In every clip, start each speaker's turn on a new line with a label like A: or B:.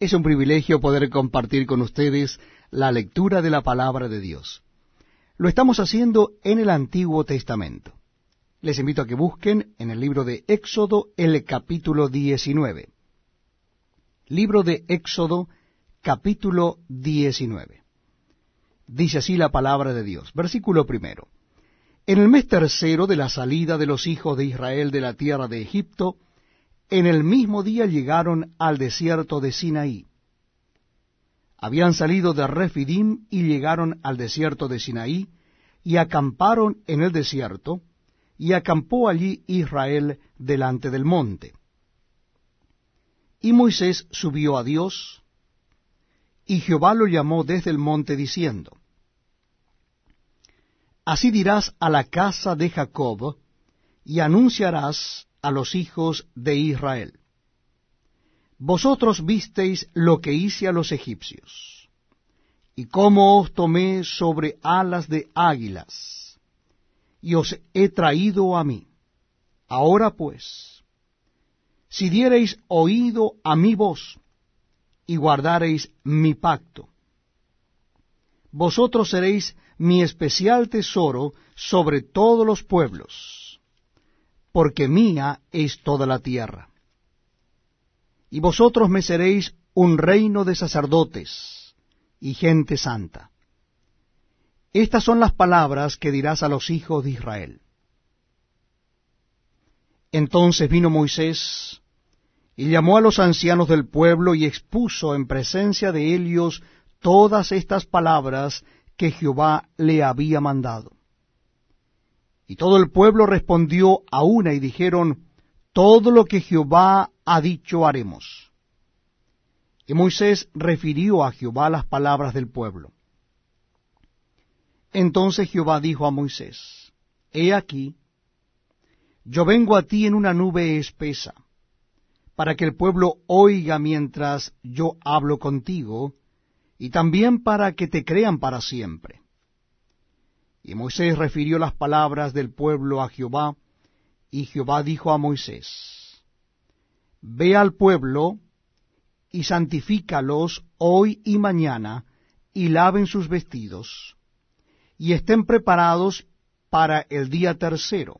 A: Es un privilegio poder compartir con ustedes la lectura de la palabra de Dios. Lo estamos haciendo en el Antiguo Testamento. Les invito a que busquen en el libro de Éxodo el capítulo 19. Libro de Éxodo capítulo 19. Dice así la palabra de Dios. Versículo primero. En el mes tercero de la salida de los hijos de Israel de la tierra de Egipto, en el mismo día llegaron al desierto de Sinaí. Habían salido de Refidim y llegaron al desierto de Sinaí, y acamparon en el desierto, y acampó allí Israel delante del monte. Y Moisés subió a Dios, y Jehová lo llamó desde el monte diciendo, Así dirás a la casa de Jacob, y anunciarás a los hijos de Israel. Vosotros visteis lo que hice a los egipcios, y cómo os tomé sobre alas de águilas, y os he traído a mí. Ahora pues, si diereis oído a mi voz, y guardareis mi pacto, vosotros seréis mi especial tesoro sobre todos los pueblos porque mía es toda la tierra. Y vosotros me seréis un reino de sacerdotes y gente santa. Estas son las palabras que dirás a los hijos de Israel. Entonces vino Moisés y llamó a los ancianos del pueblo y expuso en presencia de ellos todas estas palabras que Jehová le había mandado. Y todo el pueblo respondió a una y dijeron, todo lo que Jehová ha dicho haremos. Y Moisés refirió a Jehová las palabras del pueblo. Entonces Jehová dijo a Moisés, He aquí, yo vengo a ti en una nube espesa, para que el pueblo oiga mientras yo hablo contigo, y también para que te crean para siempre. Y Moisés refirió las palabras del pueblo a Jehová, y Jehová dijo a Moisés, Ve al pueblo y santifícalos hoy y mañana, y laven sus vestidos, y estén preparados para el día tercero,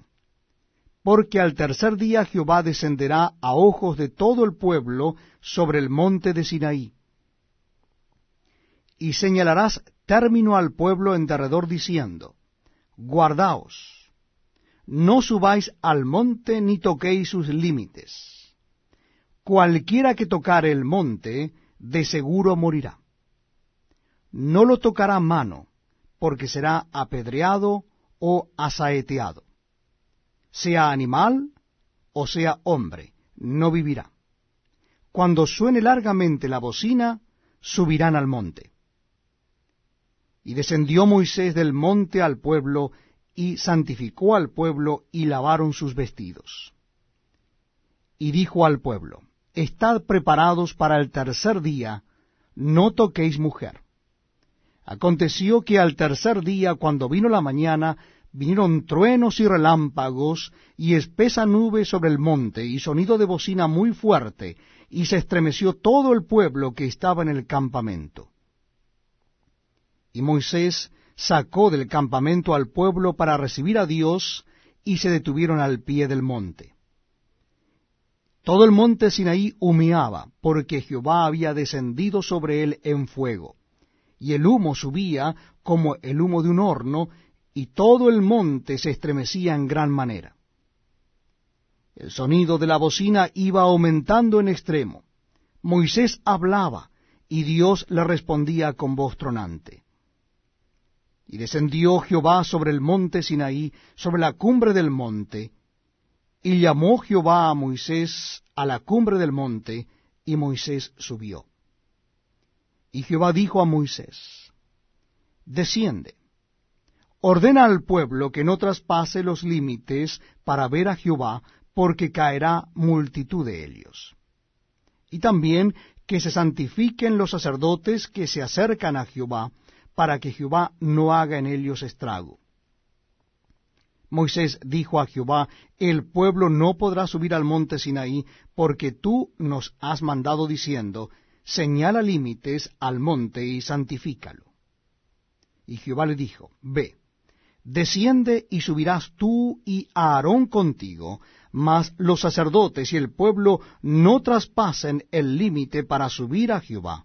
A: porque al tercer día Jehová descenderá a ojos de todo el pueblo sobre el monte de Sinaí. Y señalarás término al pueblo en derredor diciendo, Guardaos, no subáis al monte ni toquéis sus límites. Cualquiera que tocare el monte, de seguro morirá. No lo tocará mano, porque será apedreado o asaeteado. Sea animal o sea hombre, no vivirá. Cuando suene largamente la bocina, subirán al monte. Y descendió Moisés del monte al pueblo, y santificó al pueblo, y lavaron sus vestidos. Y dijo al pueblo, Estad preparados para el tercer día, no toquéis mujer. Aconteció que al tercer día, cuando vino la mañana, vinieron truenos y relámpagos, y espesa nube sobre el monte, y sonido de bocina muy fuerte, y se estremeció todo el pueblo que estaba en el campamento. Y Moisés sacó del campamento al pueblo para recibir a Dios, y se detuvieron al pie del monte. Todo el monte Sinaí humeaba, porque Jehová había descendido sobre él en fuego, y el humo subía como el humo de un horno, y todo el monte se estremecía en gran manera. El sonido de la bocina iba aumentando en extremo. Moisés hablaba, y Dios le respondía con voz tronante. Y descendió Jehová sobre el monte Sinaí, sobre la cumbre del monte, y llamó Jehová a Moisés a la cumbre del monte, y Moisés subió. Y Jehová dijo a Moisés, Desciende, ordena al pueblo que no traspase los límites para ver a Jehová, porque caerá multitud de ellos. Y también que se santifiquen los sacerdotes que se acercan a Jehová, para que Jehová no haga en ellos estrago. Moisés dijo a Jehová, El pueblo no podrá subir al monte Sinaí, porque tú nos has mandado diciendo, señala límites al monte y santifícalo. Y Jehová le dijo, Ve, desciende y subirás tú y Aarón contigo, mas los sacerdotes y el pueblo no traspasen el límite para subir a Jehová,